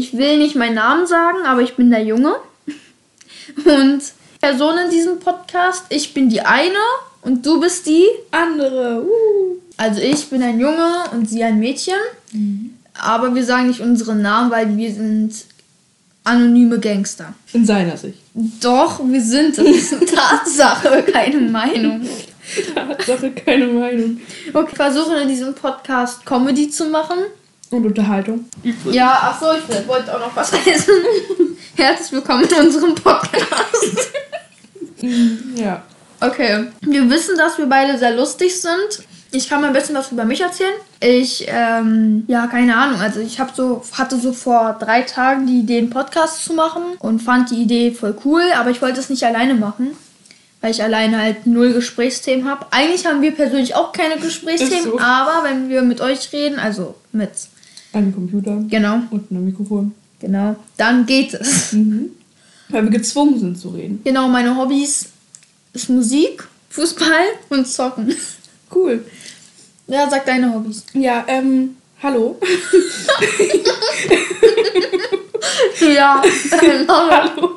Ich will nicht meinen Namen sagen, aber ich bin der Junge. Und Person in diesem Podcast, ich bin die eine und du bist die andere. Uh. Also ich bin ein Junge und sie ein Mädchen. Aber wir sagen nicht unseren Namen, weil wir sind anonyme Gangster. In seiner Sicht. Doch, wir sind es. Tatsache, keine Meinung. Tatsache, keine Meinung. Okay, wir versuchen in diesem Podcast Comedy zu machen. Und Unterhaltung. Ja, ach so, ich wollte auch noch was essen. Herzlich willkommen in unserem Podcast. Ja. Okay, wir wissen, dass wir beide sehr lustig sind. Ich kann mal ein bisschen was über mich erzählen. Ich, ähm, ja, keine Ahnung. Also ich habe so, hatte so vor drei Tagen die Idee, einen Podcast zu machen und fand die Idee voll cool, aber ich wollte es nicht alleine machen. Weil ich alleine halt null Gesprächsthemen habe. Eigentlich haben wir persönlich auch keine Gesprächsthemen, so. aber wenn wir mit euch reden, also mit, Ein Computer genau, und ein Mikrofon. genau, dann geht es. Weil wir gezwungen sind zu reden. Genau, meine Hobbys ist Musik, Fußball und Zocken. Cool. Ja, sag deine Hobbys. Ja, ähm, hallo. Ja, hallo.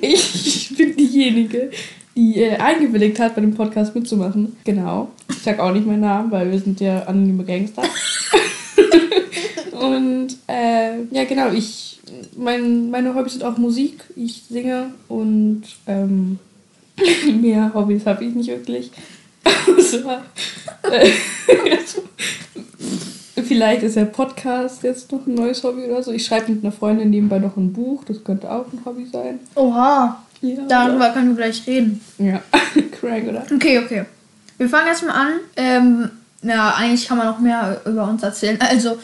Ich bin diejenige, die äh, eingewilligt hat, bei dem Podcast mitzumachen. Genau. Ich sag auch nicht meinen Namen, weil wir sind ja anonyme Gangster. Und äh, ja, genau, ich mein, meine Hobbys sind auch Musik. Ich singe und ähm, mehr Hobbys habe ich nicht wirklich. Außer, äh, vielleicht ist ja Podcast jetzt noch ein neues Hobby oder so. Ich schreibe mit einer Freundin nebenbei noch ein Buch. Das könnte auch ein Hobby sein. Oha, Ja, darüber können wir gleich reden. Ja, crank, oder? Okay, okay. Wir fangen erstmal an. Ähm, ja, eigentlich kann man noch mehr über uns erzählen. Also,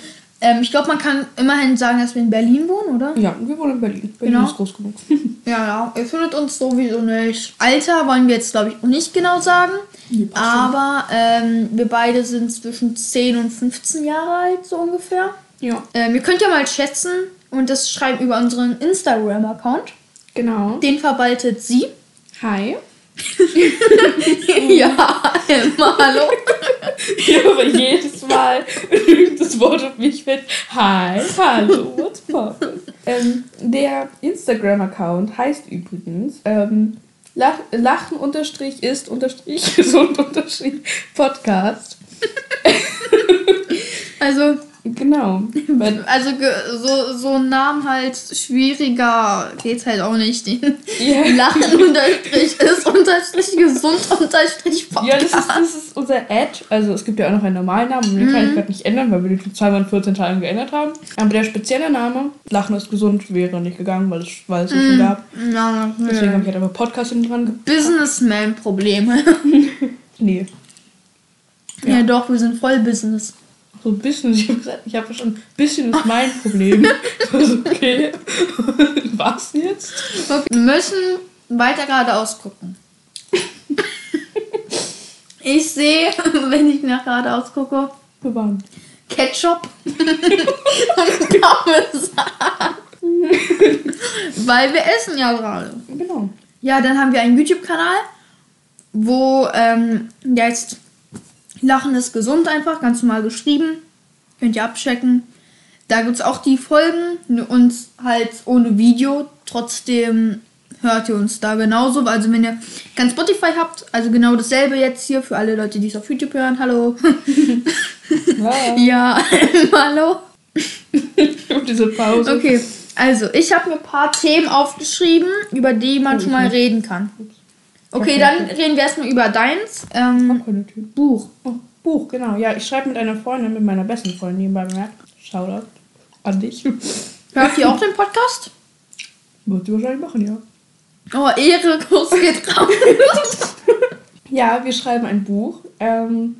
ähm, ich glaube, man kann immerhin sagen, dass wir in Berlin wohnen, oder? Ja, wir wohnen in Berlin. Berlin Genau. ist groß genug. Ja, ja. Ihr findet uns sowieso nicht. Alter wollen wir jetzt, glaube ich, nicht genau sagen. Nee. Aber ähm, wir beide sind zwischen 10 und 15 Jahre alt, so ungefähr. Ja, Ähm, ihr könnt ja mal schätzen und das schreiben über unseren Instagram-Account. genau. Den verwaltet sie. Hi. ja, immer hallo. Ich höre jedes Mal das Wort auf mich fällt. Hi, hallo, what's poppin'? ähm, Der Instagram-Account heißt übrigens ähm, Lach, Lachen unterstrich ist unterstrich gesund unterstrich Podcast. Also, Genau. Also so, so ein Namen halt schwieriger geht's halt auch nicht. Ja, Lachen unterstrich ist unterstrich gesund unterstrich ja das, ist, Podcast. das ist unser Ad. Also es gibt ja auch noch einen normalen Namen, und den kann ich gerade nicht ändern, weil wir den zweimal in 14 Tagen geändert haben. Aber der spezielle Name, Lachen ist gesund, wäre nicht gegangen, weil es, weil es ihn schon gab. Ja, Deswegen habe ich halt einfach Podcast hinten dran. Businessman-Probleme. Nee. Ja. Ja. doch, wir sind voll Business. So ein bisschen, ich habe gesagt, ich habe schon ein bisschen ist mein Problem. Okay, was jetzt? Wir müssen weiter geradeaus gucken. Ich sehe, wenn ich nach geradeaus gucke, waren. Ketchup Parmesan. Weil wir essen ja gerade. Genau. Ja, dann haben wir einen YouTube-Kanal, wo ähm, heißt Lachen ist gesund einfach, ganz normal geschrieben. Könnt ihr abchecken. Da gibt es auch die Folgen, uns halt ohne Video. Trotzdem hört ihr uns da genauso. Also wenn ihr kein Spotify habt, also genau dasselbe jetzt hier für alle Leute, die es auf YouTube hören. Hallo. Ja. ja, hallo. Und diese Pause. Okay, also ich habe mir ein paar Themen aufgeschrieben, über die man Oh, schon mal nicht. reden kann. Okay, Okay. dann reden wir erstmal über deins ähm, Keine Tür. Buch. Oh, Buch, genau. Ja, ich schreibe mit einer Freundin, mit meiner besten Freundin nebenbei bemerkt. Shoutout an dich. Hört ihr auch den Podcast? Wird sie wahrscheinlich machen, ja. Oh, Ehre, Kuss geht raus. Ja, wir schreiben ein Buch. Ähm,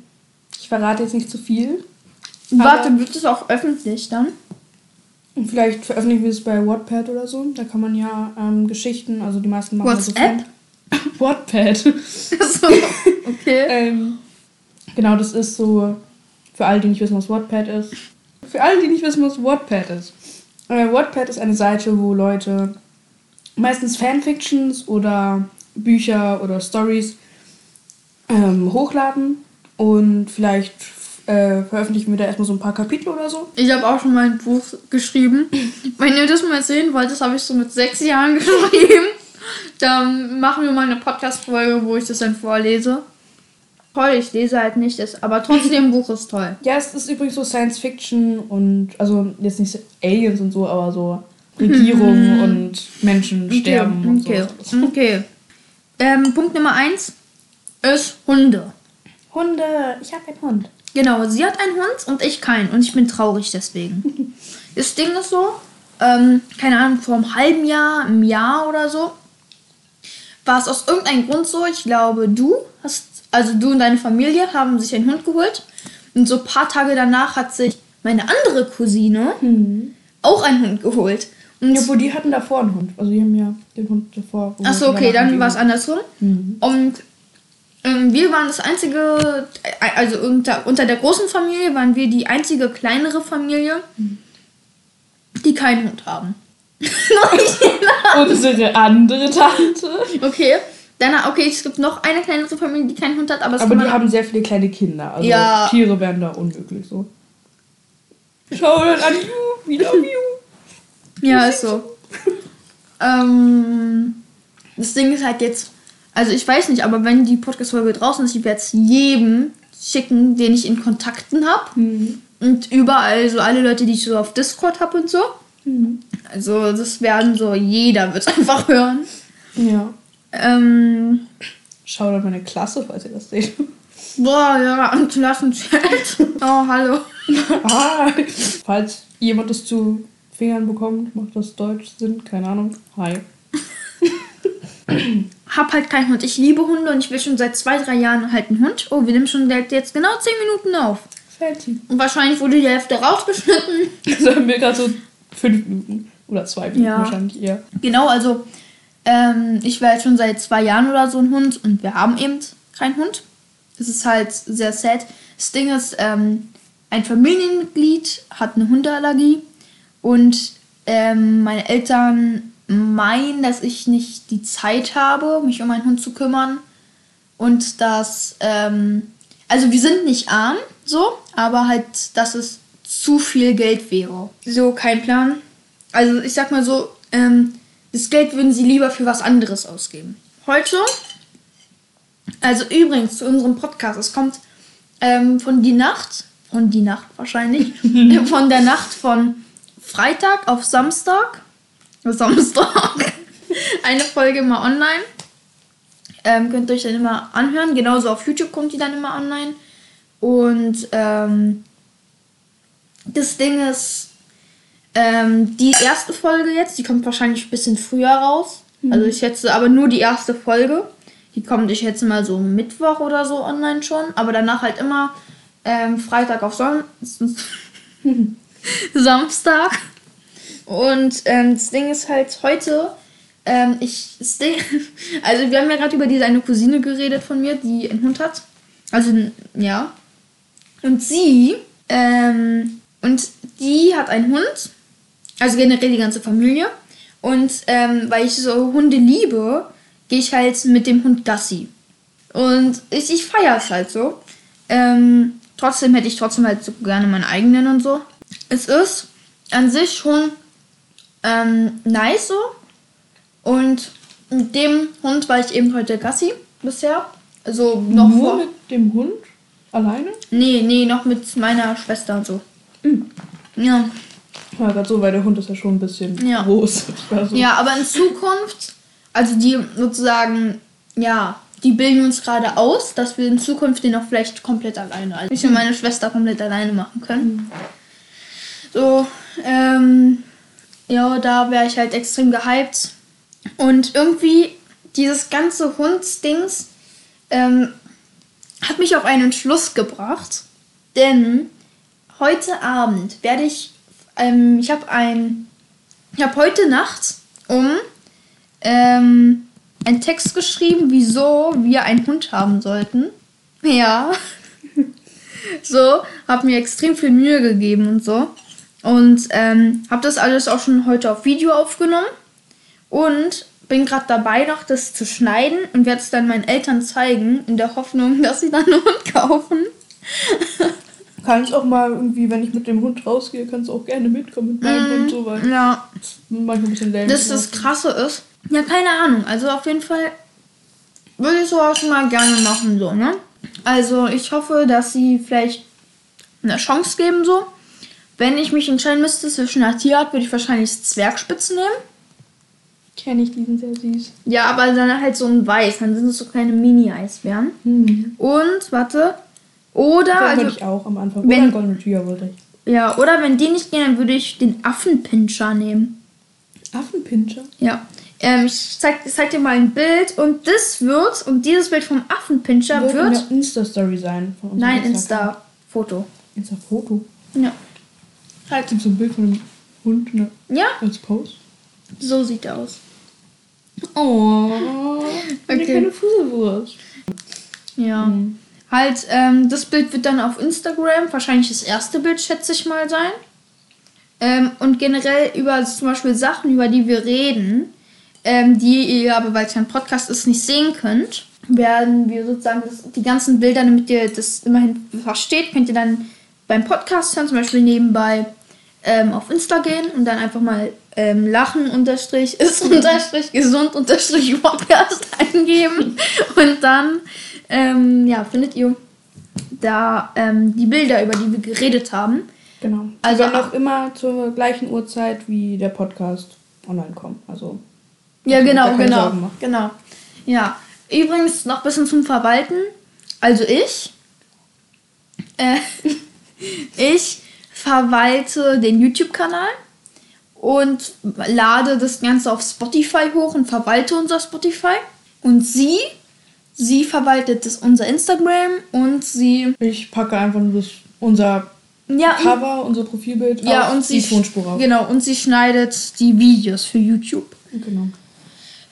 ich verrate jetzt nicht zu viel. Warte, wird es auch öffentlich dann? Und vielleicht veröffentlichen wir es bei Wattpad oder so. Da kann man ja ähm, Geschichten, also die meisten machen WhatsApp? Fan- Wattpad. so, okay. ähm, genau, das ist so, für alle, die nicht wissen, was Wattpad ist. Für alle, die nicht wissen, was Wattpad ist. Äh, Wattpad ist eine Seite, wo Leute meistens Fanfictions oder Bücher oder Stories ähm, hochladen und vielleicht äh, veröffentlichen wir da erstmal so ein paar Kapitel oder so. Ich habe auch schon mal ein Buch geschrieben. Wenn ihr das mal sehen wollt, das habe ich so mit sechs Jahren geschrieben. Dann machen wir mal eine Podcast-Folge, wo ich das dann vorlese. Toll, ich lese halt nicht, das, aber trotzdem, Buch ist toll. Ja, es ist übrigens so Science Fiction und, also jetzt nicht so Aliens und so, aber so Regierungen und Menschen sterben und okay. so. Okay. Ähm, Punkt Nummer eins ist Hunde. Hunde, ich habe einen Hund. Genau, sie hat einen Hund und ich keinen. Und ich bin traurig deswegen. das Ding ist so, ähm, keine Ahnung, vor einem halben Jahr, einem Jahr oder so, war es aus irgendeinem Grund so, ich glaube, du hast, also du und deine Familie haben sich einen Hund geholt. Und so ein paar Tage danach hat sich meine andere Cousine auch einen Hund geholt. Und Ja, wo die hatten davor einen Hund. Also die haben ja den Hund davor. Achso, okay, dann war es andersrum. Und ähm, wir waren das einzige, äh, also unter, unter der großen Familie waren wir die einzige kleinere Familie, die keinen Hund haben. Ihm- Unsere andere Tante. okay, dann, okay, es gibt noch eine kleinere Familie, die keinen Hund hat, aber es Aber die haben sehr viele kleine Kinder. Also Ja. Tiere wären da unmöglich so. Schau dann an you, we love you. Ja, ist so. ähm, das Ding ist halt jetzt, also ich weiß nicht, aber wenn die Podcast-Folge draußen ist, ich werde es jedem schicken, den ich in Kontakten habe. Und überall, so alle Leute, die ich so auf Discord habe und so. Also das werden so, jeder wird einfach hören. Ja. Ähm, Schau dann meine Klasse, falls ihr das seht. boah, ja, am Klassenchat. Oh, hallo. ah, falls jemand das zu Fingern bekommt, macht das Deutsch Sinn, keine Ahnung. Hi. Hab halt keinen Hund. Ich liebe Hunde und ich will schon seit zwei, drei Jahren halt einen Hund. Oh, wir nehmen schon jetzt genau zehn Minuten auf. Fertig. Und wahrscheinlich wurde die Hälfte rausgeschnitten. Das haben wir gerade so fünf Minuten. Oder zwei Minuten Ja. wahrscheinlich eher. Genau, also ähm, ich will jetzt schon seit zwei Jahren oder so einen Hund und wir haben eben keinen Hund. Das ist halt sehr sad. Das Ding ist, ähm, ein Familienmitglied hat eine Hundeallergie und ähm, meine Eltern meinen, dass ich nicht die Zeit habe, mich um einen Hund zu kümmern und dass, ähm, also wir sind nicht arm, so, aber halt, dass es zu viel Geld wäre. So, kein Plan. Also ich sag mal so, ähm, das Geld würden sie lieber für was anderes ausgeben. Heute, also übrigens zu unserem Podcast, es kommt ähm, von die Nacht, von die Nacht wahrscheinlich, äh, von der Nacht von Freitag auf Samstag, Samstag, eine Folge immer online. Ähm, könnt ihr euch dann immer anhören. Genauso auf YouTube kommt die dann immer online. Und ähm, das Ding ist, ähm, die erste Folge jetzt, die kommt wahrscheinlich ein bisschen früher raus. Also ich schätze aber nur die erste Folge. Die kommt, ich schätze mal so Mittwoch oder so online schon. Aber danach halt immer ähm, Freitag auf Son Samstag. Und ähm, das Ding ist halt heute, ähm, ich, das Ding, also wir haben ja gerade über diese eine Cousine geredet von mir, die einen Hund hat. Also, ja. Und sie, ähm, und die hat einen Hund. Also generell die ganze Familie. Und ähm, weil ich so Hunde liebe, gehe ich halt mit dem Hund Gassi. Und ich, ich feiere es halt so. Ähm, trotzdem hätte ich trotzdem halt so gerne meinen eigenen und so. Es ist an sich schon ähm, nice so. Und mit dem Hund war ich eben heute Gassi bisher. Also noch Nur vor. mit dem Hund? Alleine? Nee, nee, noch mit meiner Schwester und so. Ja. Ja, gerade so, weil der Hund ist ja schon ein bisschen Ja. groß. So, Ja, aber in Zukunft, also die sozusagen, ja, die bilden uns gerade aus, dass wir in Zukunft den auch vielleicht komplett alleine, also ich und meine Schwester komplett alleine machen können. So, ähm, ja, da wäre ich halt extrem gehypt. Und irgendwie dieses ganze Hundsdings ähm, hat mich auf einen Entschluss gebracht, denn heute Abend werde ich, ähm, ich habe ein, ich habe heute Nacht um ähm, einen Text geschrieben, wieso wir einen Hund haben sollten. Ja. so, habe mir extrem viel Mühe gegeben und so. Und ähm, habe das alles auch schon heute auf Video aufgenommen. Und bin gerade dabei, noch das zu schneiden und werde es dann meinen Eltern zeigen, in der Hoffnung, dass sie dann einen Hund kaufen. Kannst auch mal irgendwie, wenn ich mit dem Hund rausgehe, kannst du auch gerne mitkommen mit meinem Hund so weit. Ja, Manchmal ein bisschen lame. das das Krasse ist. Ja, keine Ahnung. Also auf jeden Fall würde ich sowas mal gerne machen, so, ne? Also ich hoffe, dass sie vielleicht eine Chance geben, so. Wenn ich mich entscheiden müsste zwischen einer Tierart, würde ich wahrscheinlich das Zwergspitze nehmen. Kenne ich, die sind sehr süß. Ja, aber dann halt so ein Weiß, dann sind es so kleine Mini-Eisbären. Mhm. Und, warte. Oder, Das also, ich auch am Anfang. wenn- Oder Golden Retriever wollte ich. ja, oder wenn die nicht gehen, dann würde ich den Affenpinscher nehmen. Affenpinscher? Ja. Ähm, ich, zeig, zeig dir mal ein Bild und das wird, und dieses Bild vom Affenpinscher Wird wird. eine Insta-Story sein. Nein. Insta-Foto. Insta-Foto. Ja. Halt. So ein Bild von einem Hund ne, Ja, als Post? so sieht er aus. Oh. Okay. Okay. Keine Fuselwurst. Ja. Mhm. Halt, ähm, das Bild wird dann auf Instagram, wahrscheinlich das erste Bild, schätze ich mal, sein. Ähm, und generell über zum Beispiel Sachen, über die wir reden, ähm, die ihr aber, weil es ein Podcast ist, nicht sehen könnt, werden wir sozusagen das, die ganzen Bilder, damit ihr das immerhin versteht, könnt ihr dann beim Podcast hören, zum Beispiel nebenbei ähm, auf Insta gehen und dann einfach mal ähm, lachen unterstrich ist unterstrich gesund unterstrich Podcast eingeben und dann ähm, ja findet ihr da ähm, die Bilder über die wir geredet haben Genau. Also Also auch- immer zur gleichen Uhrzeit wie der Podcast online kommt. Also ja genau genau genau ja übrigens noch ein bisschen zum Verwalten also ich äh, ich verwalte den YouTube Kanal und lade das Ganze auf Spotify hoch und verwalte unser Spotify. Und sie, sie verwaltet das unser Instagram und sie, ich packe einfach nur das, unser ja, und, Cover, unser Profilbild ja, und die sie, Tonspur auf. genau, und sie schneidet die Videos für YouTube. Genau.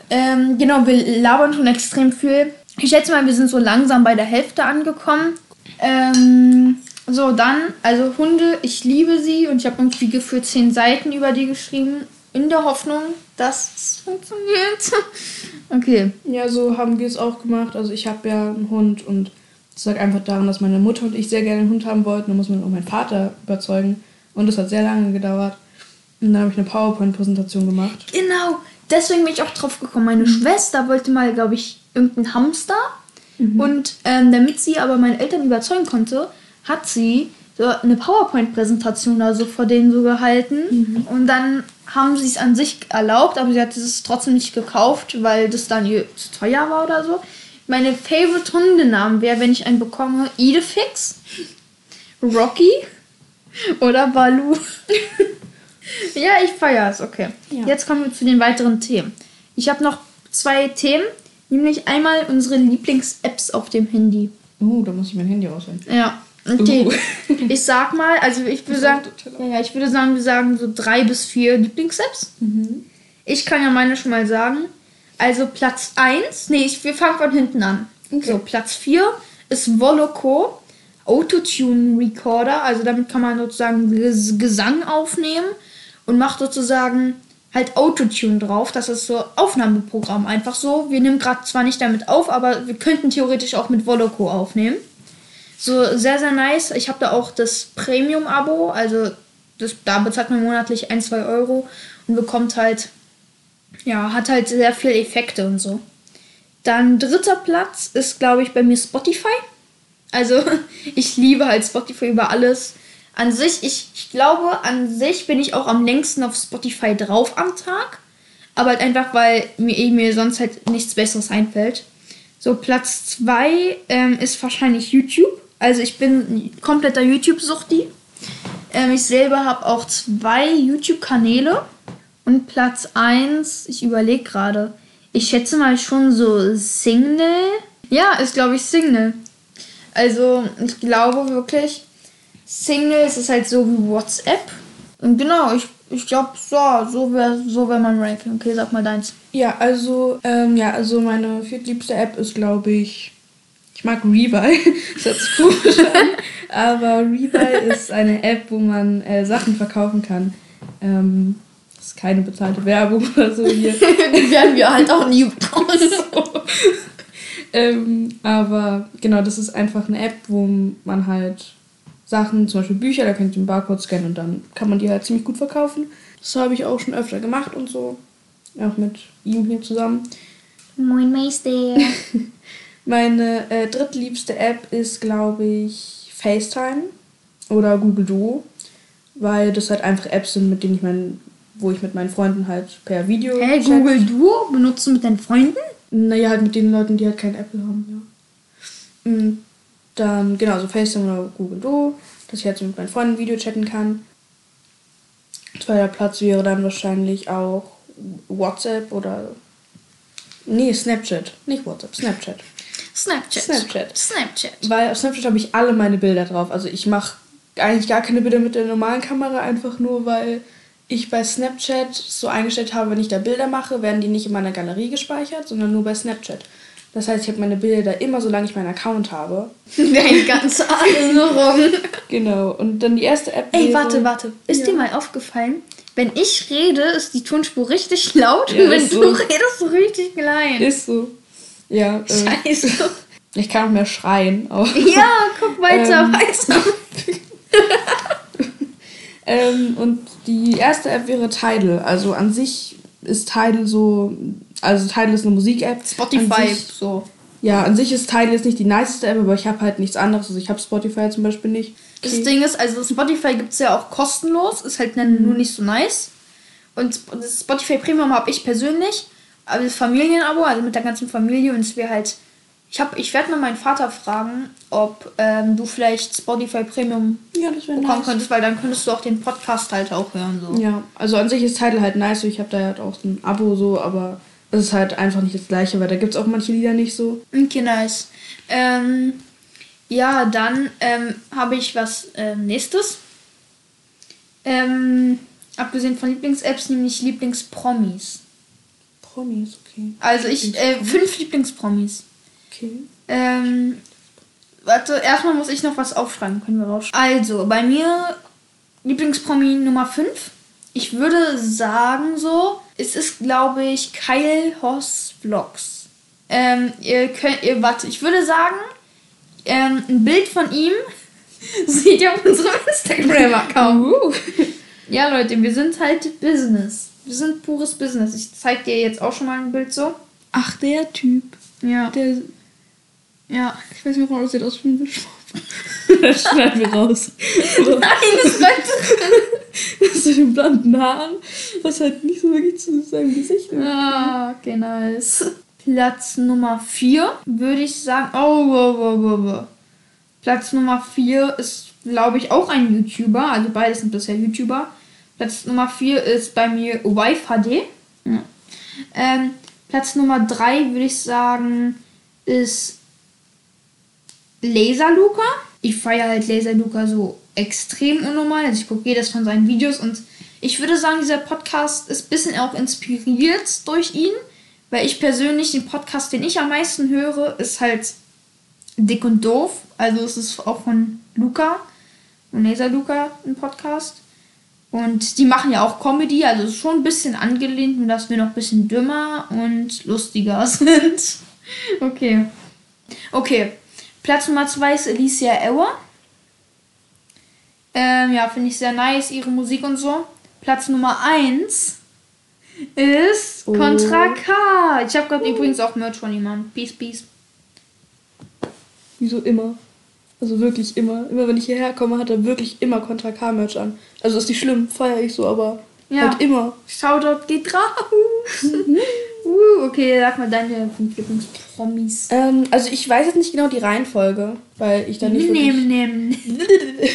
Ähm, genau, wir labern schon extrem viel. Ich schätze mal, wir sind so langsam bei der Hälfte angekommen. Ähm, so, dann, also Hunde, ich liebe sie und ich habe irgendwie gefühlt zehn Seiten über die geschrieben, in der Hoffnung, dass es funktioniert. okay. Ja, so haben wir es auch gemacht. Also ich habe ja einen Hund und es lag einfach daran, dass meine Mutter und ich sehr gerne einen Hund haben wollten. Da muss man auch meinen Vater überzeugen. Und das hat sehr lange gedauert. Und dann habe ich eine PowerPoint-Präsentation gemacht. Genau, deswegen bin ich auch drauf gekommen. Meine Schwester wollte mal, glaube ich, irgendeinen Hamster. Und ähm, damit sie aber meine Eltern überzeugen konnte, hat sie so eine PowerPoint-Präsentation da so vor denen so gehalten. Und dann haben sie es an sich erlaubt, aber sie hat es trotzdem nicht gekauft, weil das dann ihr zu teuer war oder so. Meine Favorite Hundenamen wäre, wenn ich einen bekomme, Idefix, Rocky oder Balu. ja, ich feiere es, okay. Ja. Jetzt kommen wir zu den weiteren Themen. Ich habe noch zwei Themen, nämlich einmal unsere Lieblings-Apps auf dem Handy. Oh, da muss ich mein Handy rausholen. Ja, okay. Uh. Ich sag mal, also ich würde sagen, ja, ja, ich würde sagen, wir sagen so drei bis vier Lieblings-Apps. Ich kann ja meine schon mal sagen. Also Platz 1, nee, ich, wir fangen von hinten an. Okay. So, Platz 4 ist Voloco Autotune Recorder. Also damit kann man sozusagen Ges Gesang aufnehmen und macht sozusagen halt Autotune drauf. Das ist so Aufnahmeprogramm. Einfach so. Wir nehmen gerade zwar nicht damit auf, aber wir könnten theoretisch auch mit Voloco aufnehmen. So sehr, sehr nice. Ich habe da auch das Premium-Abo. Also das, da bezahlt man monatlich 1, 2 Euro und bekommt halt, ja, hat halt sehr viel Effekte und so. Dann dritter Platz ist, glaube ich, bei mir Spotify. Also ich liebe halt Spotify über alles. An sich, ich, ich glaube, an sich bin ich auch am längsten auf Spotify drauf am Tag. Aber halt einfach, weil mir, eh mir sonst halt nichts Besseres einfällt. So, Platz 2 ähm, ist wahrscheinlich YouTube. Also ich bin kompletter YouTube-Suchti. Ähm, ich selber habe auch zwei YouTube-Kanäle. Und Platz 1, ich überlege gerade. Ich schätze mal schon so Signal. Ja, ist glaube ich Signal. Also ich glaube wirklich, Signal ist halt so wie WhatsApp. Und genau, ich, ich glaube, so, so wäre so wär mein Ranking. Okay, sag mal deins. Ja, also, ähm, ja, also meine viertliebste App ist, glaube ich, ich mag Rebuy. das hört sich komisch an. Aber Rebuy ist eine App, wo man äh, Sachen verkaufen kann. Ähm, das ist keine bezahlte Werbung oder so hier. Die werden wir halt auch nie bekommen. ähm, aber genau, das ist einfach eine App, wo man halt Sachen, zum Beispiel Bücher, da könnt ihr den Barcode scannen und dann kann man die halt ziemlich gut verkaufen. Das habe ich auch schon öfter gemacht und so. Auch mit ihm hier zusammen. Moin Meister. Meine äh, drittliebste App ist, glaube ich, FaceTime oder Google Duo, weil das halt einfach Apps sind, mit denen ich mein, wo ich mit meinen Freunden halt per Video. Hey, chat. Google Duo benutzt du mit deinen Freunden? Naja, halt mit den Leuten, die halt kein Apple haben, ja. Und dann, genau, so FaceTime oder Google Duo, dass ich halt so mit meinen Freunden Video chatten kann. Zweiter Platz wäre dann wahrscheinlich auch WhatsApp oder. Nee, Snapchat. Nicht WhatsApp, Snapchat. Snapchat. Snapchat. Snapchat. Weil auf Snapchat habe ich alle meine Bilder drauf. Also ich mache eigentlich gar keine Bilder mit der normalen Kamera, einfach nur, weil ich bei Snapchat so eingestellt habe, wenn ich da Bilder mache, werden die nicht in meiner Galerie gespeichert, sondern nur bei Snapchat. Das heißt, ich habe meine Bilder da immer, solange ich meinen Account habe. Deine ganze Erinnerung. Genau. Und dann die erste App. Ey, warte, warte. Ist Ja. dir mal aufgefallen, wenn ich rede, ist die Tonspur richtig laut Ja, und wenn ist du so. redest, so richtig klein. Ist so. Ja. Äh, Scheiße. ich kann auch mehr schreien. Aber Ja, guck weiter, Ähm. weiter. Ähm, und die erste App wäre Tidal. Also an sich ist Tidal so. Also Tidal ist eine Musik-App. Spotify, sich- so. Ja, an sich ist Tidal jetzt nicht die niceste App, aber ich habe halt nichts anderes. Also ich habe Spotify zum Beispiel nicht. Das Ding ist, also Spotify gibt es ja auch kostenlos, ist halt nur nicht so nice. Und das Spotify Premium habe ich persönlich, aber das Familienabo, also mit der ganzen Familie und es wäre halt. Ich hab, ich werde mal meinen Vater fragen, ob ähm, du vielleicht Spotify Premium Ja, bekommen nice. könntest, weil dann könntest du auch den Podcast halt auch hören. So. Ja, also an sich ist Tidal halt nice. Ich habe da halt auch so ein Abo so, aber es ist halt einfach nicht das gleiche, weil da gibt es auch manche Lieder nicht so. Okay, nice. Ähm, ja, dann ähm, habe ich was ähm, nächstes. Ähm, abgesehen von Lieblings-Apps, nämlich Lieblingspromis. Promis, okay. Also ich, äh, fünf Lieblingspromis. Okay. Ähm, warte, erstmal muss ich noch was aufschreiben, können wir rausschreiben. Also, bei mir Lieblingspromi Nummer 5. Ich würde sagen so, es ist, glaube ich, Kyle Hoss Vlogs. Ähm, ihr könnt, ihr, warte, ich würde sagen, ähm, ein Bild von ihm seht ihr auf unserem Instagram-Account. Ja, Leute, wir sind halt Business. Wir sind pures Business. Ich zeig dir jetzt auch schon mal ein Bild so. Ach, der Typ. Ja. Der. Ja. Ich weiß nicht, warum das sieht aus wie ein Wischmopp. das schneiden wir raus. Nein, das bleibt Das mit den blonden Haaren, was halt nicht so wirklich zu seinem Gesicht ist. Ah, okay, nice. Platz Nummer 4 würde ich sagen. Oh, wow, wow, wow, wow. Platz Nummer 4 ist, glaube ich, auch ein YouTuber. Also beide sind bisher YouTuber. Platz Nummer 4 ist bei mir Wife HD. Ja. Ähm, Platz Nummer 3 würde ich sagen, ist Laser Luca. Ich feiere halt Laser Luca so extrem unnormal. Also ich gucke jedes von seinen Videos und ich würde sagen, dieser Podcast ist ein bisschen auch inspiriert durch ihn. Weil ich persönlich, den Podcast, den ich am meisten höre, ist halt Dick und Doof. Also es ist auch von Luca, von Laser Luca, ein Podcast. Und die machen ja auch Comedy, also schon ein bisschen angelehnt, nur dass wir noch ein bisschen dümmer und lustiger sind. okay. Okay. Platz Nummer 2 ist Alicia Ewer. Ähm, ja, finde ich sehr nice, ihre Musik und so. Platz Nummer 1 ist Oh. Contra K. Ich habe gerade übrigens auch Merch von ihm an. Peace, peace. Wieso immer? Also wirklich immer. Immer wenn ich hierher komme, hat er wirklich immer Contra K-Merch an. Also ist nicht schlimm, feiere ich so, aber Ja. halt immer. Shoutout geht raus. uh, okay, sag mal deine fünf Lieblingspromis. Ähm, also ich weiß jetzt nicht genau die Reihenfolge, weil ich da nicht wirklich... Nehmen, nehmen.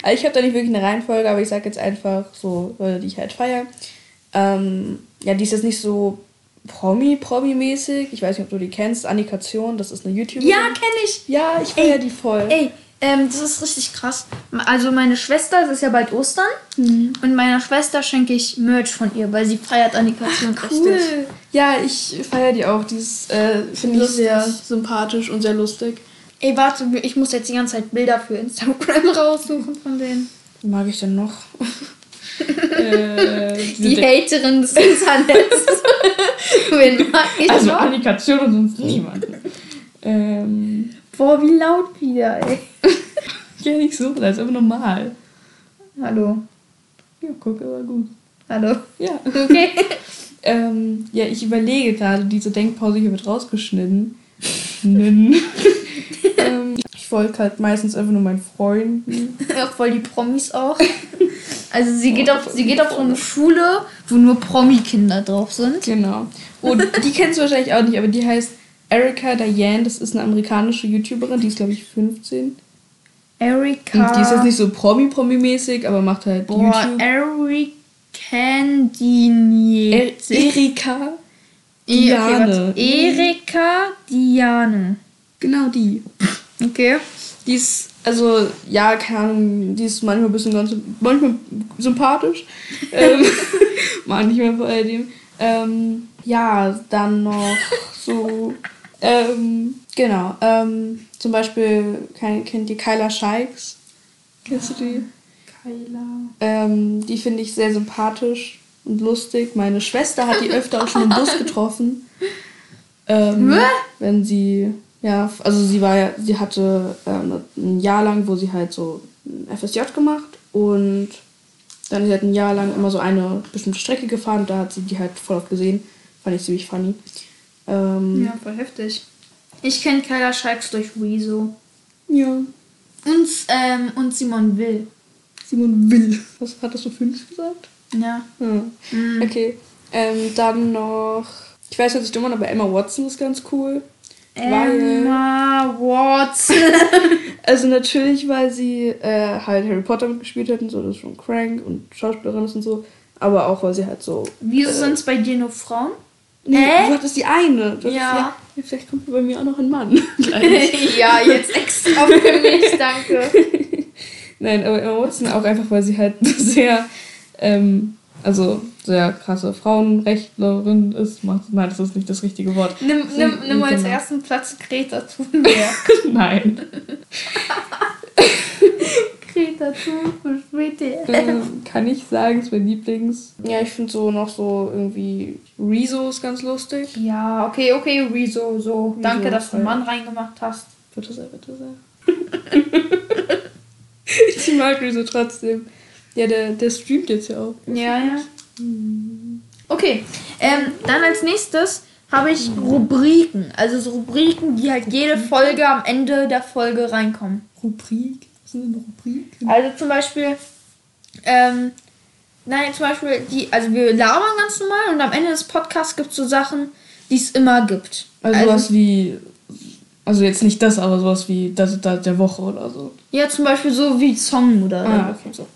Also ich habe da nicht wirklich eine Reihenfolge, aber ich sag jetzt einfach so, Leute, die ich halt feiere. Ähm, ja, die ist jetzt nicht so Promi, Promi-mäßig. Ich weiß nicht, ob du die kennst. Annikation, das ist eine YouTuberin. Ja, kenne ich. Ja, ich feiere die voll. Ey, ähm, das ist richtig krass. Also meine Schwester, es ist ja bald Ostern. Und meiner Schwester schenke ich Merch von ihr, weil sie feiert Animation Cool. Ja, ich feiere die auch. Die ist, äh, finde ich sehr sympathisch und sehr lustig. Ey, warte, ich muss jetzt die ganze Zeit Bilder für Instagram raussuchen von denen. Mag ich denn noch? äh, Die Haterin des Internets. Wen mag ich also noch? Annikation und sonst niemand. ähm, Boah, wie laut wieder, ey. ja nicht so, das ist einfach normal. Hallo. Ja, guck, aber gut. Hallo. Ja. Okay. Ähm, ja, ich überlege gerade, diese Denkpause hier wird rausgeschnitten. Ähm, ich folge halt meistens einfach nur meinen Freunden. Auch voll die Promis auch. Also sie geht auf, sie geht auf so eine Schule, wo nur Promi-Kinder drauf sind. Genau. Und die kennst du wahrscheinlich auch nicht, aber die heißt Erika Diane. Das ist eine amerikanische YouTuberin, die ist, glaube ich, 15. Erika. Und die ist jetzt nicht so Promi-Promi-mäßig, aber macht halt Boah, YouTube. Eric Candini. Er Erika. E- okay, Diane. Erika Diane. Genau die. Okay. Die ist, also, ja, keine Ahnung, die ist manchmal ein bisschen ganz, manchmal sympathisch. ähm, manchmal bei dem. Ähm, ja, dann noch so, ähm, genau, ähm, zum Beispiel, kennt, ihr Kyla Scheiks? Kennst du die? Kyla. Ähm, die finde ich sehr sympathisch und lustig. Meine Schwester hat die öfter auch schon im Bus getroffen. Ähm, wenn sie, ja, also sie war ja, sie hatte ähm, ein Jahr lang, wo sie halt so ein FSJ gemacht und dann ist sie halt ein Jahr lang immer so eine bestimmte Strecke gefahren und da hat sie die halt voll oft gesehen. Fand ich ziemlich funny. Ähm, Ja, voll heftig. Ich kenne Kyla Scheiks durch Rezo. ja. Und, ähm, und Simon Will. Simon Will. Was hattest du fünf gesagt? Ja. Ja. Mhm. Okay. Ähm, dann noch. Ich weiß, hört sich dumm an, aber Emma Watson ist ganz cool. Weil. Emma Watson. Also natürlich, weil sie äh, halt Harry Potter mitgespielt hat und so, das ist schon crank und Schauspielerin ist und so. Aber auch, weil sie halt so. Wieso Äh. sind es bei dir nur Frauen? Nee, Hä? du hattest die eine. Du Ja. Die, vielleicht kommt bei mir auch noch ein Mann. Ja, jetzt extra für mich, danke. Nein, aber Emma Watson auch einfach, weil sie halt sehr, ähm, also sehr krasse Frauenrechtlerin ist. Nein, das ist nicht das richtige Wort. Nimm, nimm, nimm als Genau. ersten Platz Greta Thunberg. Nein. Greta Thunberg, bitte. Ähm, kann ich sagen, ist mein Lieblings. Ja, ich finde so noch so irgendwie Rezo ist ganz lustig. Ja, okay, okay, Rezo, so. Danke, dass du einen. Mann reingemacht hast. Bitte sehr, bitte sehr. ich mag Rezo trotzdem. Ja, der, der streamt jetzt ja auch. Ja, ja. Okay, ähm, dann als nächstes habe ich Rubriken. Also so Rubriken, die halt jede Folge am Ende der Folge reinkommen. Rubrik? Was sind denn Rubriken? Also zum Beispiel, ähm, nein, zum Beispiel, die, also wir labern ganz normal und am Ende des Podcasts gibt es so Sachen, die es immer gibt. Also sowas wie. Also jetzt nicht das, aber sowas wie das, das der Woche oder so. Ja, zum Beispiel so wie Song oder Ah, okay. so.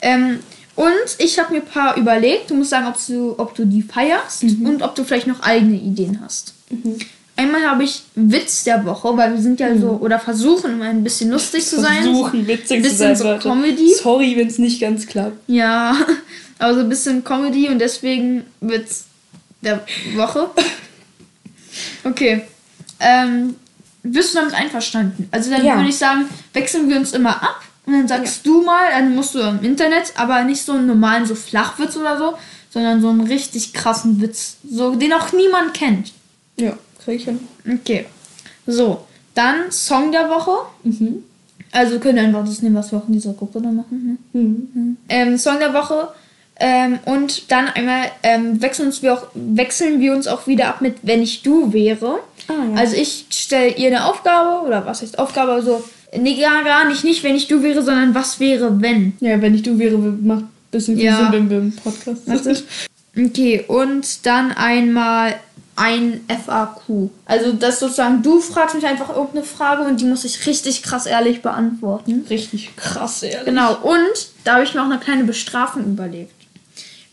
Ähm, und ich habe mir ein paar überlegt. Du musst sagen, ob du, ob du die feierst und ob du vielleicht noch eigene Ideen hast. Einmal habe ich Witz der Woche, weil wir sind ja so, oder versuchen immer ein bisschen lustig zu sein. Versuchen witzig zu Bisschen sein, so Leute. Comedy. Sorry, wenn es nicht ganz klappt. Ja, aber so ein bisschen Comedy und deswegen Witz der Woche. Okay. Ähm, bist du damit einverstanden? Also dann Ja. würde ich sagen, wechseln wir uns immer ab und dann sagst du mal, dann musst du im Internet, aber nicht so einen normalen so Flachwitz oder so, sondern so einen richtig krassen Witz, so den auch niemand kennt. Ja, hin. Okay. So, dann Song der Woche. Mhm. Also wir können einfach das nehmen, was wir auch in dieser Gruppe dann machen. Ne? Mhm. ähm, Song der Woche. Ähm, und dann einmal ähm, wechseln, wir auch, wechseln wir uns auch wieder ab mit Wenn ich du wäre. Ah, ja. Also ich stelle ihr eine Aufgabe, oder was heißt Aufgabe? Also, nee, gar, gar nicht, nicht wenn ich du wäre, sondern was wäre, wenn. Ja, wenn ich du wäre, macht ein bisschen Ja. Sinn, wenn wir im Podcast sind. Okay, und dann einmal ein FAQ. Also das sozusagen, du fragst mich einfach irgendeine Frage und die muss ich richtig krass ehrlich beantworten. Richtig krass, ehrlich. Genau, und da habe ich mir auch eine kleine Bestrafung überlegt.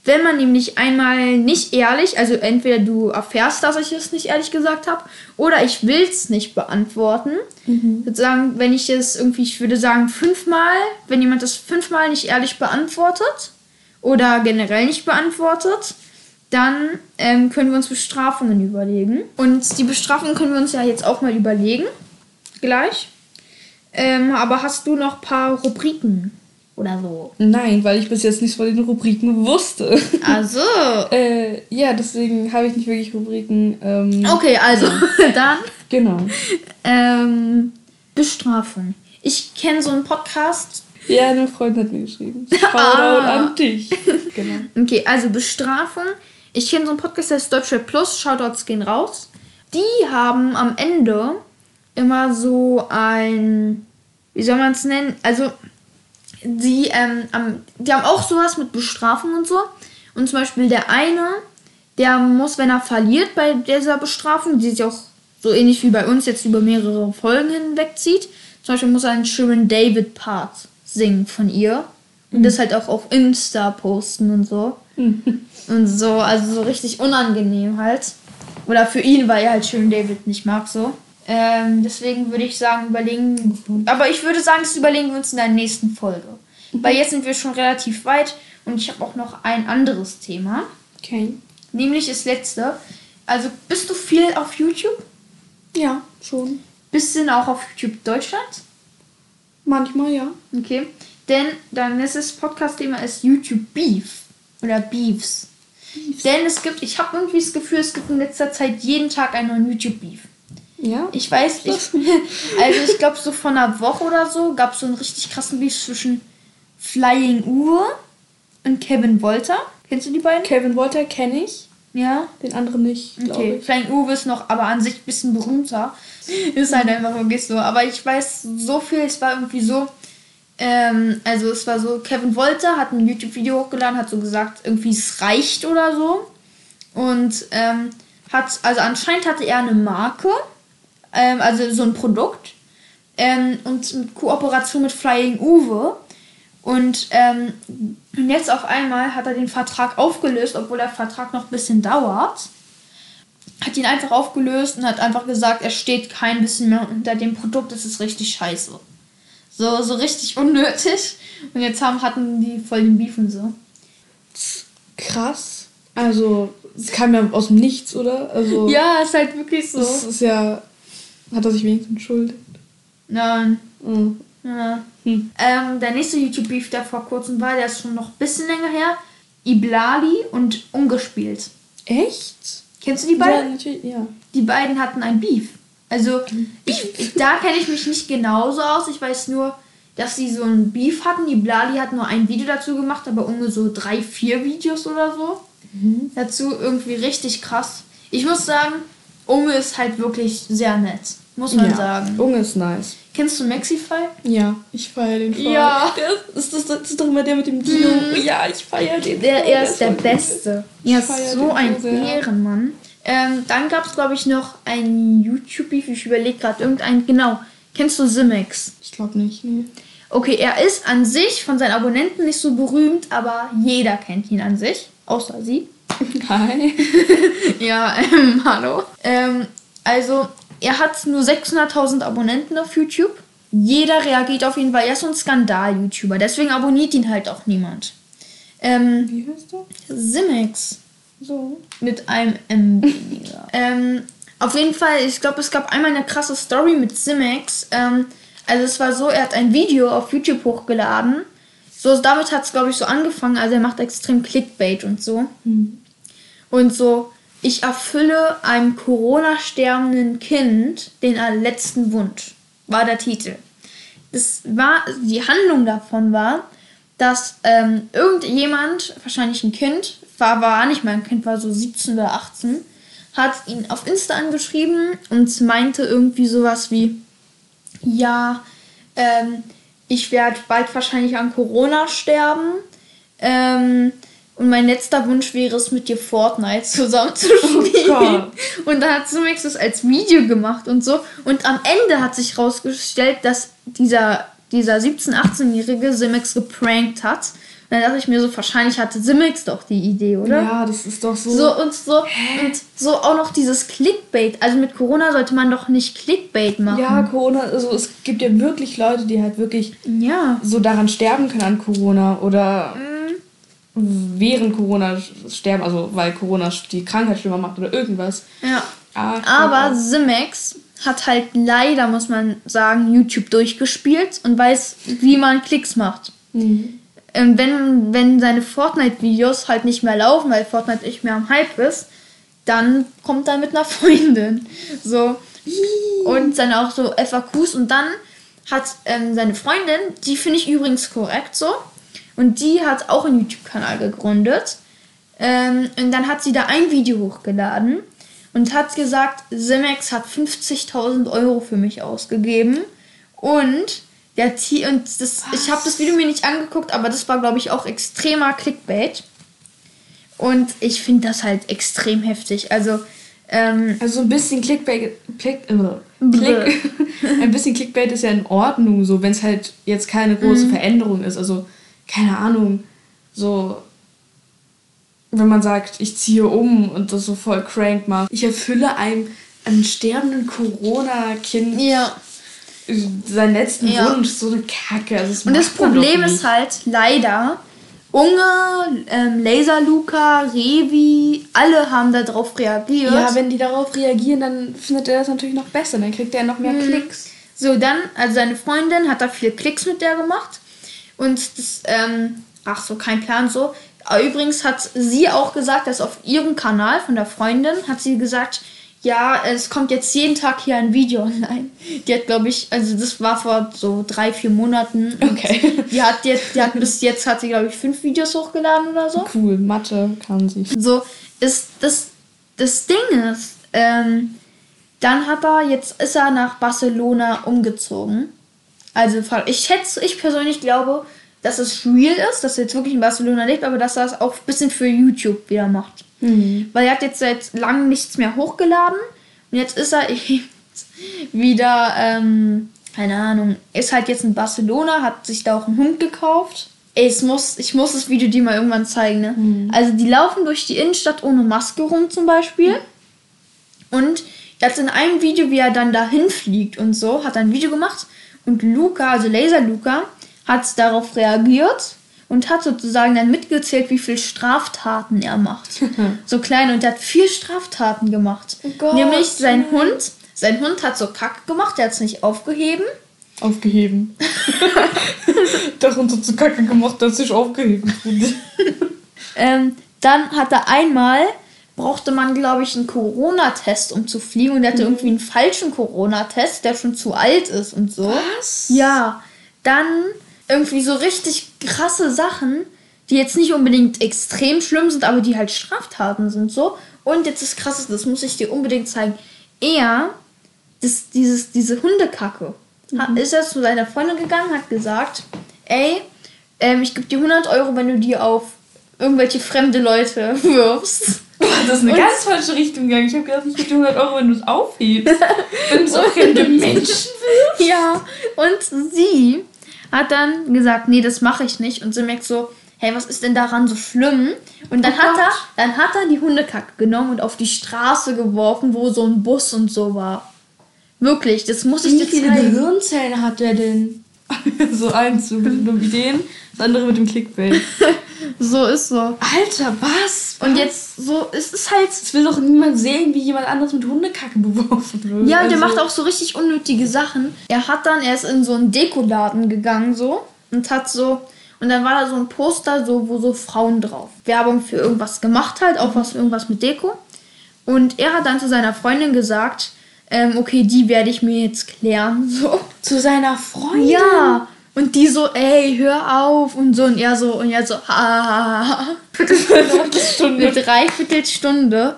Wenn man nämlich einmal nicht ehrlich, also entweder du erfährst, dass ich es nicht ehrlich gesagt habe, oder ich will es nicht beantworten. Sozusagen, wenn ich es irgendwie, ich würde sagen, fünfmal, wenn jemand das fünfmal nicht ehrlich beantwortet oder generell nicht beantwortet, dann ähm, können wir uns Bestrafungen überlegen. Und die Bestrafungen können wir uns ja jetzt auch mal überlegen. Gleich. Ähm, aber hast du noch ein paar Rubriken oder so? Nein, weil ich bis jetzt nichts von den Rubriken wusste. Also. äh, ja, deswegen habe ich nicht wirklich Rubriken. Ähm, Okay, also dann Genau. ähm, Bestrafung. ich kenne so einen Podcast. Ja, eine Freundin hat mir geschrieben. Shoutout Ah. an dich. genau. Okay, also Bestrafung. Ich kenne so einen Podcast, der ist Deutschrap Plus. Shoutouts gehen raus. Die haben am Ende immer so ein, wie soll man es nennen? Also, die, ähm, die haben auch sowas mit Bestrafung und so. Und zum Beispiel der eine, der muss, wenn er verliert bei dieser Bestrafung, die sich auch so ähnlich wie bei uns jetzt über mehrere Folgen hinwegzieht, zum Beispiel muss er einen Sharon David Part singen von ihr. Und das halt auch auf Insta posten und so. Und so, also so richtig unangenehm halt. Oder für ihn, weil er halt Sharon David nicht mag so. Ähm, deswegen würde ich sagen, überlegen. Aber ich würde sagen, das überlegen wir uns in der nächsten Folge. Weil jetzt sind wir schon relativ weit und ich habe auch noch ein anderes Thema. Okay. Nämlich das letzte. Also bist du viel auf YouTube? Ja, schon. Bist du denn auch auf YouTube Deutschland? Manchmal ja. Okay. Denn ist das Podcast-Thema ist YouTube Beef. Oder Beefs. Denn es gibt, ich habe irgendwie das Gefühl, es gibt in letzter Zeit jeden Tag einen neuen YouTube Beef. Ja? Ich weiß, ich, also ich glaube so vor einer Woche oder so gab es so einen richtig krassen Beef zwischen Flying Uwe und Kevin Wolter. Kennst du die beiden? Kevin Wolter kenne ich, Ja. den anderen nicht, glaube Okay, ich. Flying Uwe ist noch, aber an sich ein bisschen berühmter. Ist halt einfach wirklich so. Aber ich weiß so viel, es war irgendwie so. Ähm, also es war so, Kevin Wolter hat ein YouTube-Video hochgeladen, hat so gesagt, irgendwie es reicht oder so. Und ähm, hat, also anscheinend hatte er eine Marke, ähm, also so ein Produkt. Ähm, und mit Kooperation mit Flying Uwe. Ähm, und jetzt auf einmal hat er den Vertrag aufgelöst, obwohl der Vertrag noch ein bisschen dauert hat ihn einfach aufgelöst und hat einfach gesagt, er steht kein bisschen mehr unter dem Produkt, das ist richtig scheiße. So, so richtig unnötig. Und jetzt haben, hatten die voll den Beef und so. Krass. Also, es kam ja aus dem Nichts, oder? Also, Ja, ist halt wirklich so. das ist ja. Hat er sich wenigstens entschuldigt? Nein. Mhm. Ja. Hm. Ähm, der nächste YouTube-Beef, der vor kurzem war, der ist schon noch ein bisschen länger her. Iblali und Ungespielt. Echt? Kennst du die Ja, beiden? natürlich, ja. die beiden hatten ein Beef. Also, ich, da kenne ich mich nicht genauso aus. Ich weiß nur, dass sie so ein Beef hatten. Die Blali hat nur ein Video dazu gemacht, aber ungefähr so drei, vier Videos oder so. Dazu irgendwie richtig krass. Ich muss sagen, Unge ist halt wirklich sehr nett. Muss man ja. sagen. Unge ist nice. Kennst du Maxify? Ja, ich feiere den voll. Ja. Der ist, das, das ist doch immer der mit dem Dino. Ja, ich feiere den. Der, voll. er ist der cool. Beste. Er ist so ein. Ehrenmann. Ähm, dann gab es, glaube ich, noch ein YouTube-Beef. Ich überlege gerade irgendein. Genau. Kennst du Simex? Ich glaube nicht, nee. Okay, er ist an sich von seinen Abonnenten nicht so berühmt, aber jeder kennt ihn an sich. Außer sie. Hi. Ja, ähm, hallo. Ähm, also, er hat nur 600.000 Abonnenten auf YouTube. Jeder reagiert auf ihn, weil er ist so ein Skandal-YouTuber. Deswegen abonniert ihn halt auch niemand. Ähm, Wie heißt du? Simex. So. Mit einem M weniger. ähm, auf jeden Fall, ich glaube, es gab einmal eine krasse Story mit Simex. Ähm, also es war so, er hat ein Video auf YouTube hochgeladen. So, damit hat es, glaube ich, so angefangen. Also er macht extrem Clickbait und so. Und so, ich erfülle einem Corona-sterbenden Kind den letzten Wunsch, war der Titel. Das war, die Handlung davon war, dass ähm, irgendjemand, wahrscheinlich ein Kind, war, war nicht mal ein Kind, war so 17 oder 18, hat ihn auf Insta angeschrieben und meinte irgendwie sowas wie, ja, ähm, ich werde bald wahrscheinlich an Corona sterben. Ähm, und mein letzter Wunsch wäre es, mit dir Fortnite zusammen zu spielen. Gott. und dann hat Simex das als Video gemacht und so. Und am Ende hat sich rausgestellt, dass dieser, dieser 17-, 18-jährige Simex geprankt hat. Dann dachte ich mir so, wahrscheinlich hatte Simex doch die Idee, oder? Ja, das ist doch so. So und so und so auch noch dieses Clickbait. Also mit Corona sollte man doch nicht Clickbait machen. Ja, Corona, also es gibt ja wirklich Leute, die halt wirklich Ja. so daran sterben können an Corona oder Mhm. während Corona sterben, also weil Corona die Krankheit schlimmer macht oder irgendwas. Ja. Ah, Aber Simex hat halt leider, muss man sagen, YouTube durchgespielt und weiß, wie man Klicks macht. Mhm. Ähm, wenn, wenn seine Fortnite-Videos halt nicht mehr laufen, weil Fortnite nicht mehr am Hype ist, dann kommt er mit einer Freundin. So. Und dann auch so FAQs und dann hat ähm, seine Freundin, die finde ich übrigens korrekt so, und die hat auch einen YouTube-Kanal gegründet. Ähm, und dann hat sie da ein Video hochgeladen und hat gesagt, Simex hat 50.000 Euro für mich ausgegeben. Und der T und das, ich habe das Video mir nicht angeguckt, aber das war, glaube ich, auch extremer Clickbait. Und ich finde das halt extrem heftig. Also, ähm, Also ein bisschen Clickbait, Click, äh, Click, ein bisschen Clickbait ist ja in Ordnung, so wenn es halt jetzt keine große Veränderung ist. Also keine Ahnung, so wenn man sagt, ich ziehe um und das so voll crank macht. Ich erfülle einem, einem sterbenden Corona-Kind ja. Seinen letzten Ja. Wunsch, so eine Kacke. Also Und das Problem ist halt leider, Unge, ähm, Laser Luca, Revi, alle haben darauf reagiert. Ja, wenn die darauf reagieren, dann findet er das natürlich noch besser. Dann kriegt er noch mehr Klicks. So, dann, also seine Freundin hat da vier Klicks mit der gemacht. Und das, ähm, ach so, kein Plan so. Übrigens hat sie auch gesagt, dass auf ihrem Kanal von der Freundin hat sie gesagt, ja, es kommt jetzt jeden Tag hier ein Video online. Die hat, glaube ich, also das war vor so drei, vier Monaten. Okay. Die hat jetzt, die hat bis jetzt hat sie, glaube ich, fünf Videos hochgeladen oder so. Cool, Mathe kann sie. So, ist das, das Ding ist, ähm, dann hat er, jetzt ist er nach Barcelona umgezogen. Also, ich schätze, ich persönlich glaube, dass es real ist, dass er jetzt wirklich in Barcelona lebt, aber dass er es auch ein bisschen für YouTube wieder macht. Weil er hat jetzt seit langem nichts mehr hochgeladen und jetzt ist er eben wieder, ähm, keine Ahnung, ist halt jetzt in Barcelona, hat sich da auch einen Hund gekauft. Ey, es muss, ich muss das Video dir mal irgendwann zeigen, ne? Also die laufen durch die Innenstadt ohne Maske rum zum Beispiel. Und jetzt in einem Video, wie er dann dahin fliegt und so, hat er ein Video gemacht. Und Luca, also Laser Luca, hat darauf reagiert und hat sozusagen dann mitgezählt, wie viele Straftaten er macht. so klein. Und er hat vier Straftaten gemacht. Gott, Nämlich sein Hund. Sein Hund hat so Kacke gemacht, der hat es nicht aufgeheben. Aufgeheben. Der Hund hat so Kacke gemacht, der hat sich aufgeheben. Ähm, dann hat er einmal, brauchte man, glaube ich, einen Corona-Test, um zu fliegen. Und er hatte irgendwie einen falschen Corona-Test, der schon zu alt ist und so. Was? Ja, dann irgendwie so richtig krasse Sachen, die jetzt nicht unbedingt extrem schlimm sind, aber die halt Straftaten sind so. Und jetzt das Krasseste, das muss ich dir unbedingt zeigen. Er, das, dieses, diese Hundekacke, hat, ist er zu seiner Freundin gegangen, hat gesagt, ey, ähm, ich gebe dir 100 Euro, wenn du die auf irgendwelche fremde Leute wirfst. Das ist eine Und- ganz falsche Richtung gegangen. Ich habe gedacht, ich gebe dir 100 Euro, wenn du es aufhebst. wenn du so fremde Menschen Ja, und sie hat dann gesagt, nee, das mache ich nicht. Und sie merkt so, hey, was ist denn daran so schlimm? Und dann Oh hat Gott. er, dann hat er die Hundekacke genommen und auf die Straße geworfen, wo so ein Bus und so war. Wirklich, das muss ich Wie dir viele zeigen. Gehirnzellen hat der denn? so eins, so mit den Ideen, das andere mit dem Clickbait. So ist so. Alter, was? Und jetzt so, es ist halt. Es will doch niemand sehen, wie jemand anderes mit Hundekacke beworfen wird. Ja, und der Also- macht auch so richtig unnötige Sachen. Er hat dann, er ist in so einen Dekoladen gegangen so und hat so, und dann war da so ein Poster, so, wo so Frauen drauf Werbung für irgendwas gemacht halt, auch was irgendwas mit Deko. Und er hat dann zu seiner Freundin gesagt, ähm, okay, die werde ich mir jetzt klären, so. Zu seiner Freundin. Ja. Und die so, ey, hör auf und so. Und er so, und er so, ha, ha, ha. Stunde. Eine Dreiviertelstunde.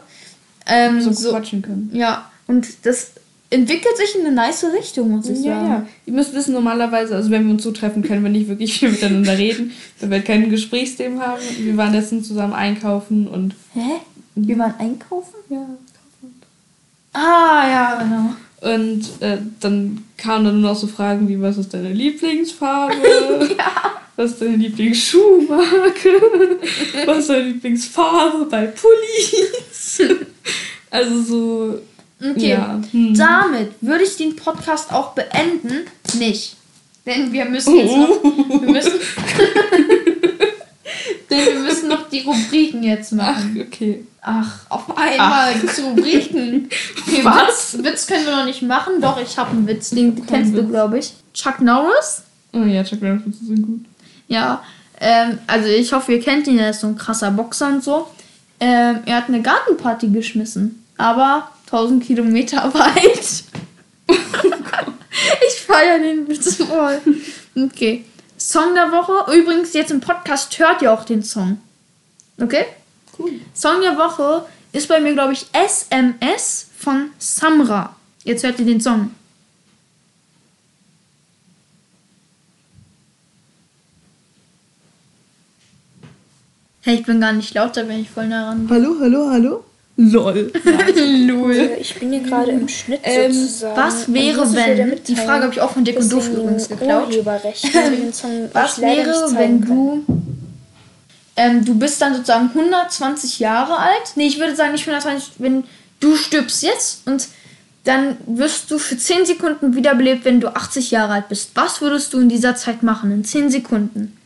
Ähm, so, so, quatschen können. ja, und das entwickelt sich in eine nice Richtung, muss ich Ja, sagen. ja. Ihr müsst wissen, normalerweise, also wenn wir uns so treffen, können wir nicht wirklich viel miteinander reden, weil wir keine Gesprächsthemen haben. Wir waren letztens zusammen einkaufen und Hä? Wir waren einkaufen? ja, Ah, ja, genau. Und äh, dann kamen dann nur noch so Fragen wie, was ist deine Lieblingsfarbe? Was ist deine Lieblingsschuhmarke? was ist deine Lieblingsfarbe bei Pullis? also so, Okay, ja. Hm. damit würde ich den Podcast auch beenden. Nicht. Denn wir müssen jetzt noch. Wir müssen. Denn wir müssen noch die Rubriken jetzt Ach, machen. okay. Ach, auf einmal gibt's Rubriken. Okay, Was? Witz, Witz können wir noch nicht machen. Doch, ich habe einen Witz. Den Kein kennst du, Witz. glaube ich. Chuck Norris? Oh ja, Chuck Norris sind gut. Ja, ähm, also ich hoffe, ihr kennt ihn, er ist so ein krasser Boxer und so. Ähm, er hat eine Gartenparty geschmissen, aber 1000 Kilometer weit. ich fand feiere den Witz voll. Okay. Song der Woche. Übrigens, jetzt im Podcast hört ihr auch den Song. Okay? Cool. Song der Woche ist bei mir, glaube ich, SMS von Samra. Jetzt hört ihr den Song. Hey, ich bin gar nicht lauter, wenn ich voll nah ran bin. Hallo, hallo, hallo? LOL. Lul. Ich bin hier gerade im Schnitt Ähm, sozusagen. was wäre, wenn- die Frage habe ich auch von Dick und Doof übrigens geklaut. Was wäre, wenn kann. du. Ähm, du bist dann sozusagen 120 Jahre alt. Nee, ich würde sagen nicht 120, wenn du stirbst jetzt und dann wirst du für 10 Sekunden wiederbelebt, wenn du 80 Jahre alt bist. Was würdest du in dieser Zeit machen? In 10 Sekunden.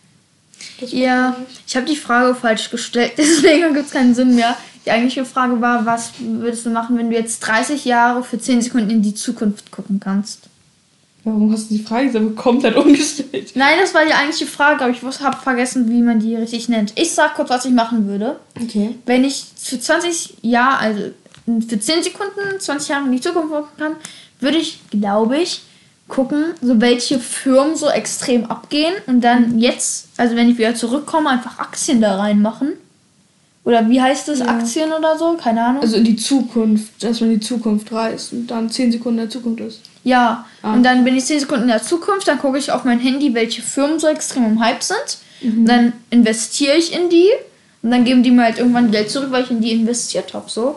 Ja, ich habe die Frage falsch gestellt, deswegen gibt es keinen Sinn mehr. Die eigentliche Frage war, was würdest du machen, wenn du jetzt 30 Jahre für 10 Sekunden in die Zukunft gucken kannst? Warum hast du die Frage jetzt komplett umgestellt? Nein, das war die eigentliche Frage, aber ich habe vergessen, wie man die richtig nennt. Ich sag kurz, was ich machen würde. Okay. Wenn ich für 20 Jahre, also für 10 Sekunden, 20 Jahre in die Zukunft gucken kann, würde ich, glaube ich, gucken, so welche Firmen so extrem abgehen und dann jetzt, also wenn ich wieder zurückkomme, einfach Aktien da reinmachen. Oder wie heißt das? Aktien oder so? Keine Ahnung. Also in die Zukunft, dass man in die Zukunft reist und dann 10 Sekunden in der Zukunft ist. Ja, Ah. und dann bin ich 10 Sekunden in der Zukunft, dann gucke ich auf mein Handy, welche Firmen so extrem im Hype sind. Und dann investiere ich in die und dann geben die mir halt irgendwann Geld zurück, weil ich in die investiert habe. So.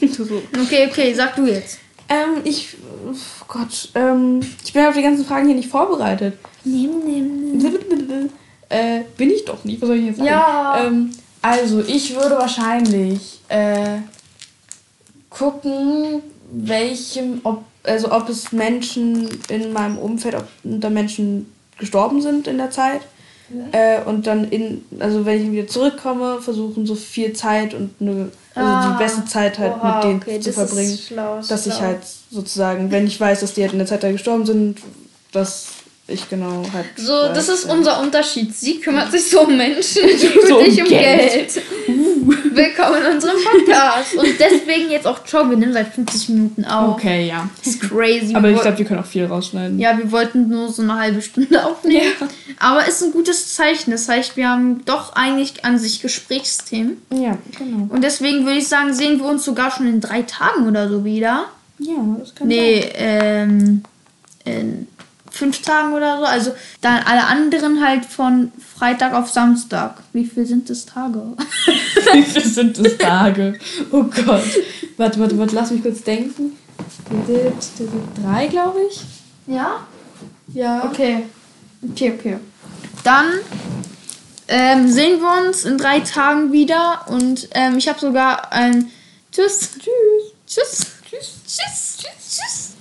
Okay, okay, sag du jetzt. Ähm, ich. Oh Gott, ähm, ich bin auf die ganzen Fragen hier nicht vorbereitet. Nehm, nehm, nehm. Äh, bin ich doch nicht. Was soll ich jetzt sagen? Ja. Ähm, also, ich würde wahrscheinlich äh, gucken, welchem, ob, also ob es Menschen in meinem Umfeld, ob da Menschen gestorben sind in der Zeit. Äh, und dann in, also wenn ich wieder zurückkomme, versuchen so viel Zeit und eine, also Ah. die beste Zeit halt Oha, mit denen okay, zu das verbringen. schlau, dass ich schlau. halt sozusagen, wenn ich weiß, dass die halt in der Zeit da gestorben sind, dass ich genau halt. So, weiß, das ist ja. unser Unterschied. Sie kümmert sich so um Menschen, du So um dich um Geld. Geld. Willkommen in unserem Podcast. Und deswegen jetzt auch Ciao, wir nehmen seit 50 Minuten auf. Okay, ja. Das ist crazy. Aber Wir ich glaube, wir können auch viel rausschneiden. Ja, wir wollten nur so eine halbe Stunde aufnehmen. Aber ist ein gutes Zeichen. Das heißt, wir haben doch eigentlich an sich Gesprächsthemen. Ja, genau. Und deswegen würde ich sagen, sehen wir uns sogar schon in drei Tagen oder so wieder. Ja, das kann Nee, ähm, in fünf Tagen oder so. Also dann alle anderen halt von Freitag auf Samstag. Wie viel sind das Tage? Wie viel sind das Tage? Oh Gott. Warte, warte, warte, lass mich kurz denken. Drei, glaube ich. Ja? Ja. Okay. Okay, okay. Dann ähm, sehen wir uns in drei Tagen wieder und ähm, ich habe sogar ein Tschüss. Tschüss. Tschüss. Tschüss. Tschüss. Tschüss. Tschüss.